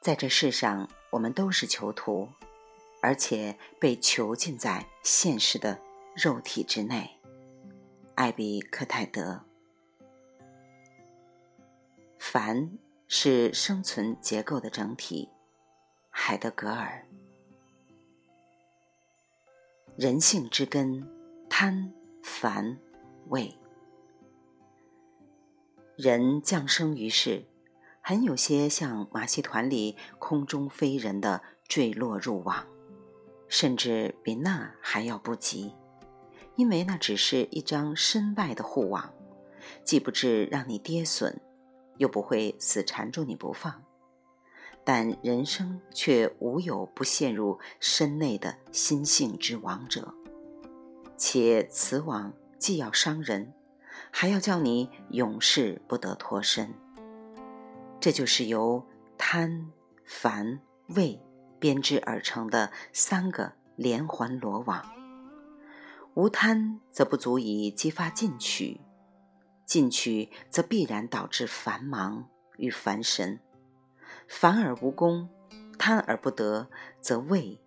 在这世上，我们都是囚徒，而且被囚禁在现实的肉体之内。艾比克泰德，凡是生存结构的整体。海德格尔，人性之根，贪、烦、畏。人降生于世。很有些像马戏团里空中飞人的坠落入网，甚至比那还要不及，因为那只是一张身外的护网，既不至让你跌损，又不会死缠住你不放。但人生却无有不陷入身内的心性之网者，且此网既要伤人，还要叫你永世不得脱身。这就是由贪、烦、畏编织而成的三个连环罗网。无贪则不足以激发进取，进取则必然导致繁忙与烦神。烦而无功，贪而不得，则畏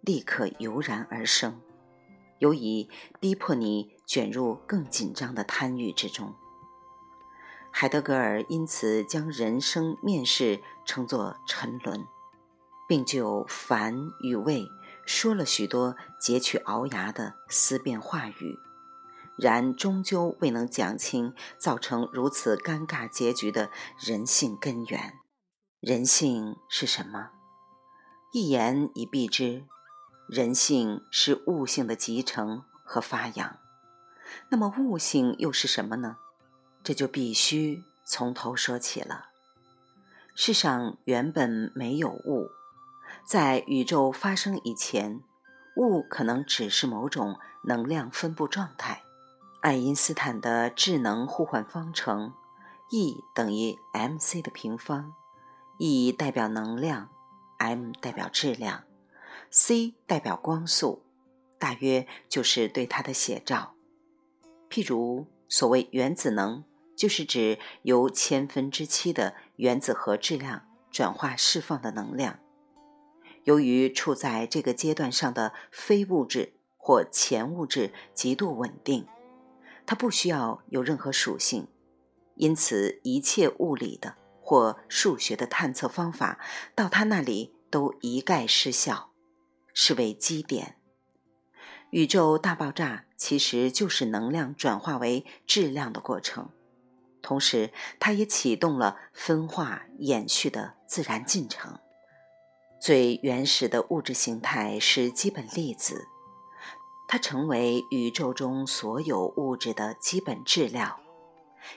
立刻油然而生，尤以逼迫你卷入更紧张的贪欲之中。海德格尔因此将人生面试称作沉沦，并就烦与畏说了许多截取鳌牙的思辨话语，然终究未能讲清造成如此尴尬结局的人性根源。人性是什么？一言以蔽之，人性是悟性的集成和发扬。那么悟性又是什么呢？这就必须从头说起了。世上原本没有物，在宇宙发生以前，物可能只是某种能量分布状态。爱因斯坦的智能互换方程，E 等于 mc 的平方，E 代表能量，m 代表质量，c 代表光速，大约就是对它的写照。譬如所谓原子能。就是指由千分之七的原子核质量转化释放的能量。由于处在这个阶段上的非物质或前物质极度稳定，它不需要有任何属性，因此一切物理的或数学的探测方法到它那里都一概失效，是为基点。宇宙大爆炸其实就是能量转化为质量的过程。同时，它也启动了分化延续的自然进程。最原始的物质形态是基本粒子，它成为宇宙中所有物质的基本质料。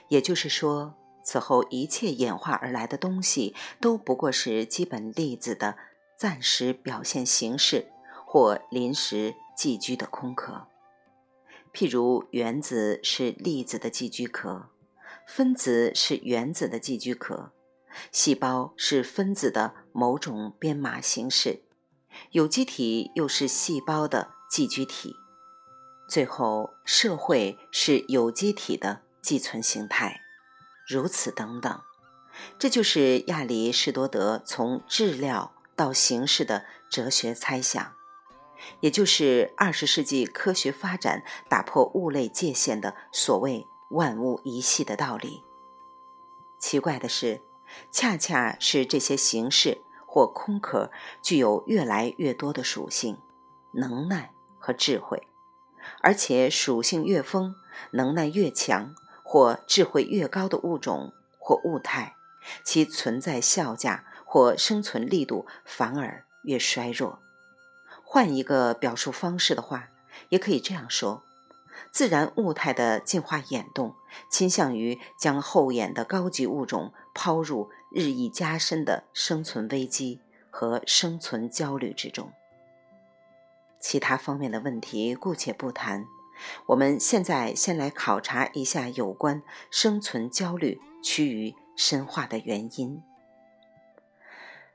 也就是说，此后一切演化而来的东西都不过是基本粒子的暂时表现形式或临时寄居的空壳。譬如，原子是粒子的寄居壳。分子是原子的寄居壳，细胞是分子的某种编码形式，有机体又是细胞的寄居体，最后社会是有机体的寄存形态，如此等等。这就是亚里士多德从质料到形式的哲学猜想，也就是二十世纪科学发展打破物类界限的所谓。万物一系的道理。奇怪的是，恰恰是这些形式或空壳具有越来越多的属性、能耐和智慧，而且属性越丰、能耐越强或智慧越高的物种或物态，其存在效价或生存力度反而越衰弱。换一个表述方式的话，也可以这样说。自然物态的进化演动，倾向于将后演的高级物种抛入日益加深的生存危机和生存焦虑之中。其他方面的问题姑且不谈，我们现在先来考察一下有关生存焦虑趋于深化的原因。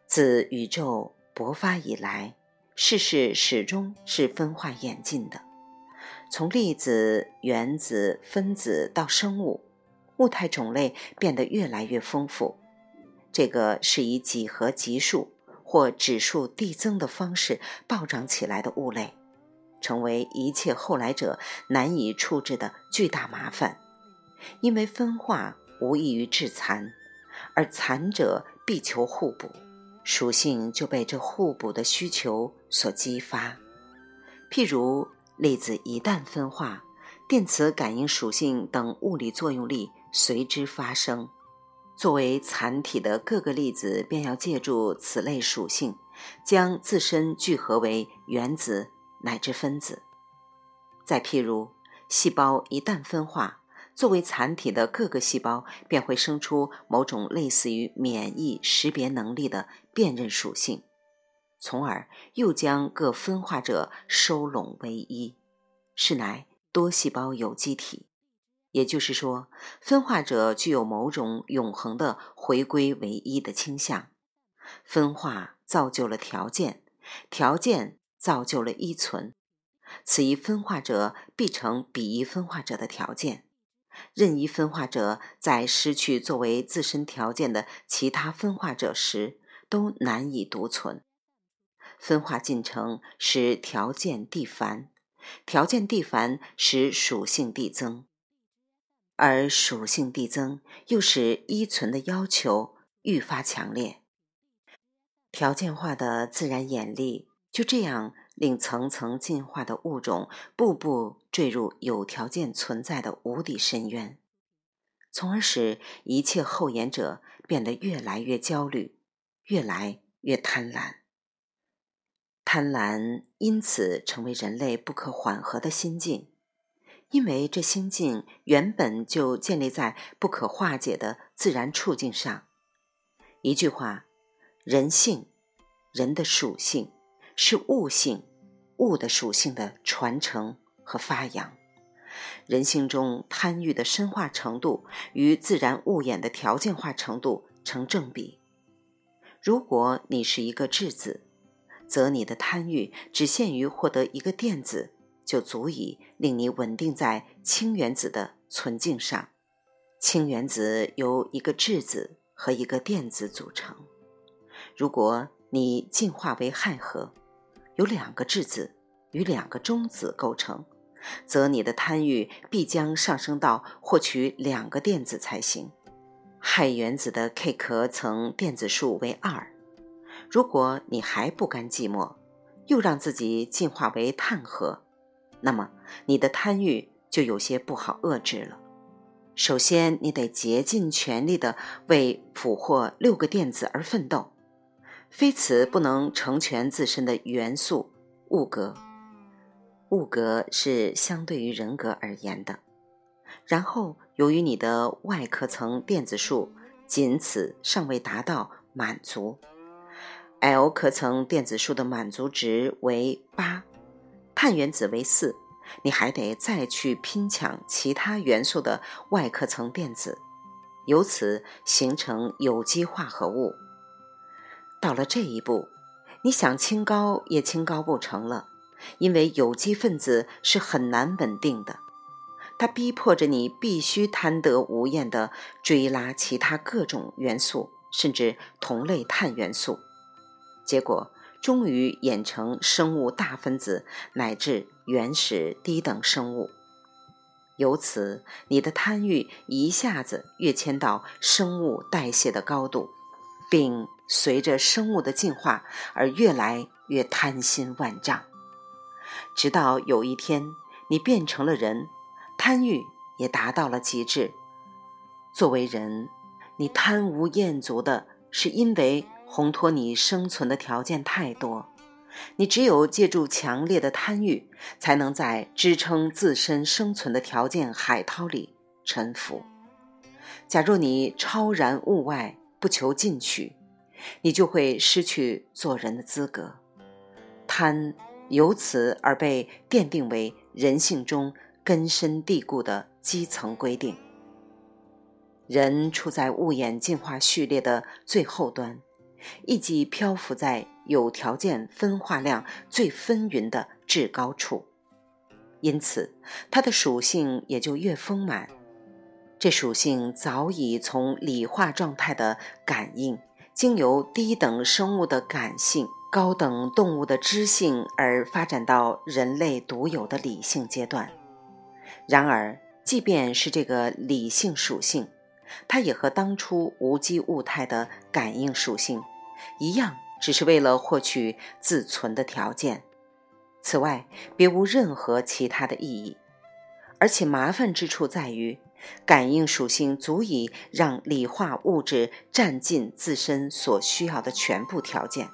自宇宙勃发以来，世事始终是分化演进的。从粒子、原子、分子到生物，物态种类变得越来越丰富。这个是以几何级数或指数递增的方式暴涨起来的物类，成为一切后来者难以处置的巨大麻烦。因为分化无异于致残，而残者必求互补，属性就被这互补的需求所激发。譬如粒子一旦分化，电磁感应属性等物理作用力随之发生。作为残体的各个粒子便要借助此类属性，将自身聚合为原子乃至分子。再譬如，细胞一旦分化，作为残体的各个细胞便会生出某种类似于免疫识别能力的辨认属性。从而又将各分化者收拢为一，是乃多细胞有机体。也就是说，分化者具有某种永恒的回归为一的倾向。分化造就了条件，条件造就了依存。此一分化者必成彼一分化者的条件。任一分化者在失去作为自身条件的其他分化者时，都难以独存。分化进程使条件递繁，条件递繁使属性递增，而属性递增又使依存的要求愈发强烈。条件化的自然演力就这样令层层进化的物种步步坠入有条件存在的无底深渊，从而使一切后延者变得越来越焦虑，越来越贪婪。贪婪因此成为人类不可缓和的心境，因为这心境原本就建立在不可化解的自然处境上。一句话，人性，人的属性是物性，物的属性的传承和发扬。人性中贪欲的深化程度与自然物演的条件化程度成正比。如果你是一个质子。则你的贪欲只限于获得一个电子，就足以令你稳定在氢原子的存境上。氢原子由一个质子和一个电子组成。如果你进化为氦核，由两个质子与两个中子构成，则你的贪欲必将上升到获取两个电子才行。氦原子的 K 壳层电子数为二。如果你还不甘寂寞，又让自己进化为碳核，那么你的贪欲就有些不好遏制了。首先，你得竭尽全力地为俘获六个电子而奋斗，非此不能成全自身的元素物格。物格是相对于人格而言的。然后，由于你的外壳层电子数仅此尚未达到满足。L 壳层电子数的满足值为八，碳原子为四，你还得再去拼抢其他元素的外壳层电子，由此形成有机化合物。到了这一步，你想清高也清高不成了，因为有机分子是很难稳定的，它逼迫着你必须贪得无厌地追拉其他各种元素，甚至同类碳元素。结果终于演成生物大分子乃至原始低等生物，由此你的贪欲一下子跃迁到生物代谢的高度，并随着生物的进化而越来越贪心万丈，直到有一天你变成了人，贪欲也达到了极致。作为人，你贪无厌足的是因为。烘托你生存的条件太多，你只有借助强烈的贪欲，才能在支撑自身生存的条件海涛里沉浮。假若你超然物外，不求进取，你就会失去做人的资格。贪由此而被奠定为人性中根深蒂固的基层规定。人处在物演进化序列的最后端。亦即漂浮在有条件分化量最纷纭的至高处，因此它的属性也就越丰满。这属性早已从理化状态的感应，经由低等生物的感性、高等动物的知性，而发展到人类独有的理性阶段。然而，即便是这个理性属性，它也和当初无机物态的感应属性一样，只是为了获取自存的条件。此外，别无任何其他的意义。而且麻烦之处在于。感应属性足以让理化物质占尽自身所需要的全部条件，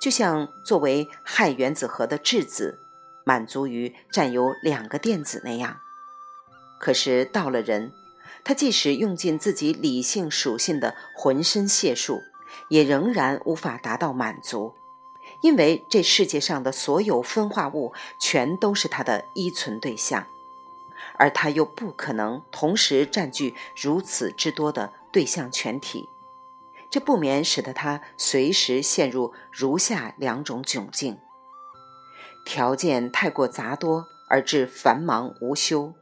就像作为氦原子核的质子满足于占有两个电子那样。可是到了人，他即使用尽自己理性属性的浑身解数，也仍然无法达到满足，因为这世界上的所有分化物全都是他的依存对象。而他又不可能同时占据如此之多的对象全体，这不免使得他随时陷入如下两种窘境：条件太过杂多而致繁忙无休，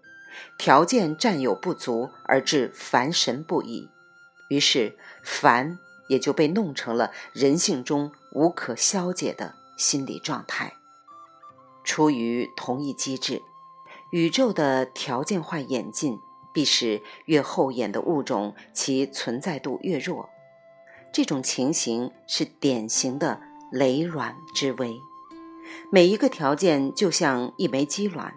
条件占有不足而致烦神不已。于是，烦也就被弄成了人性中无可消解的心理状态。出于同一机制。宇宙的条件化演进，必使越后演的物种其存在度越弱。这种情形是典型的雷卵之危。每一个条件就像一枚鸡卵，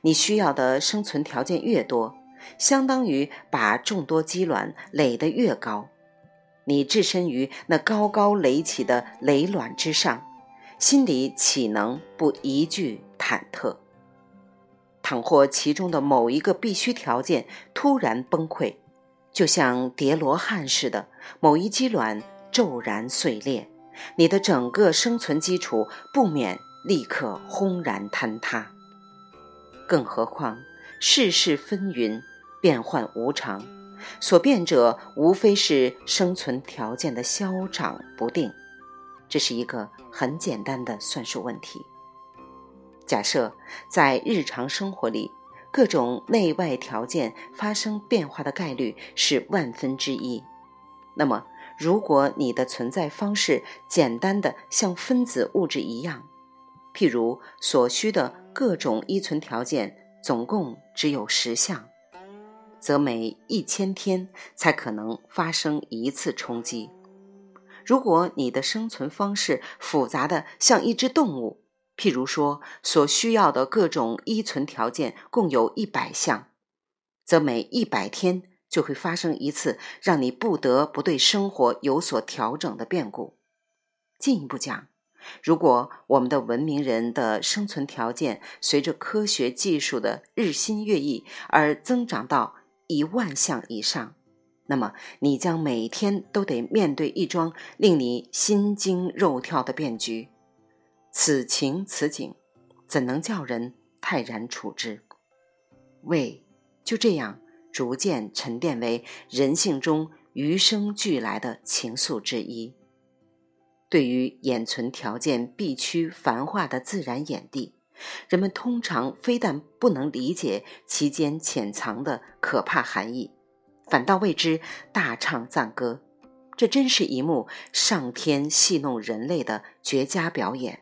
你需要的生存条件越多，相当于把众多鸡卵垒得越高。你置身于那高高垒起的雷卵之上，心里岂能不一句忐忑？倘或其中的某一个必须条件突然崩溃，就像叠罗汉似的，某一鸡卵骤然碎裂，你的整个生存基础不免立刻轰然坍塌。更何况世事纷纭，变幻无常，所变者无非是生存条件的消长不定，这是一个很简单的算术问题。假设在日常生活里，各种内外条件发生变化的概率是万分之一，那么，如果你的存在方式简单的像分子物质一样，譬如所需的各种依存条件总共只有十项，则每一千天才可能发生一次冲击。如果你的生存方式复杂的像一只动物，譬如说，所需要的各种依存条件共有一百项，则每一百天就会发生一次让你不得不对生活有所调整的变故。进一步讲，如果我们的文明人的生存条件随着科学技术的日新月异而增长到一万项以上，那么你将每天都得面对一桩令你心惊肉跳的变局。此情此景，怎能叫人泰然处之？胃就这样逐渐沉淀为人性中与生俱来的情愫之一。对于掩存条件必须繁化的自然眼地，人们通常非但不能理解其间潜藏的可怕含义，反倒为之大唱赞歌。这真是一幕上天戏弄人类的绝佳表演。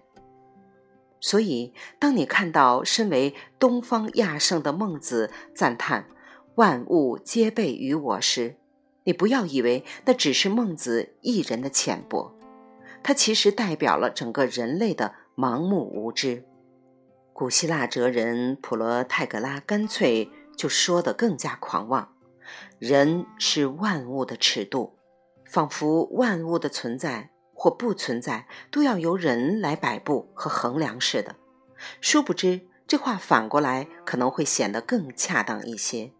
所以，当你看到身为东方亚圣的孟子赞叹“万物皆备于我”时，你不要以为那只是孟子一人的浅薄，他其实代表了整个人类的盲目无知。古希腊哲人普罗泰戈拉干脆就说得更加狂妄：“人是万物的尺度，仿佛万物的存在。”或不存在，都要由人来摆布和衡量似的。殊不知，这话反过来可能会显得更恰当一些。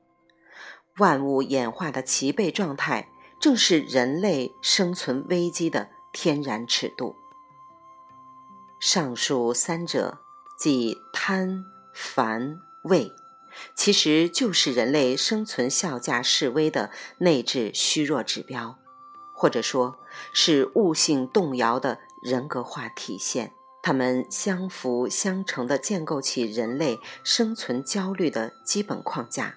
万物演化的齐备状态，正是人类生存危机的天然尺度。上述三者，即贪、烦、畏，其实就是人类生存效价式微的内置虚弱指标。或者说是悟性动摇的人格化体现，它们相辅相成的建构起人类生存焦虑的基本框架。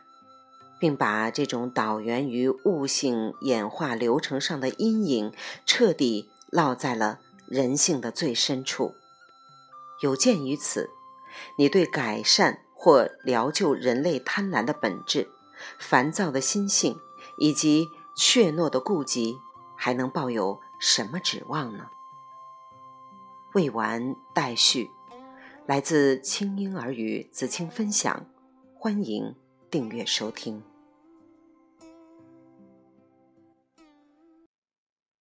并把这种导源于物性演化流程上的阴影彻底烙在了人性的最深处。有鉴于此，你对改善或疗救人类贪婪的本质、烦躁的心性以及怯懦的顾忌，还能抱有什么指望呢？未完待续。来自清婴儿语子青分享，欢迎订阅收听。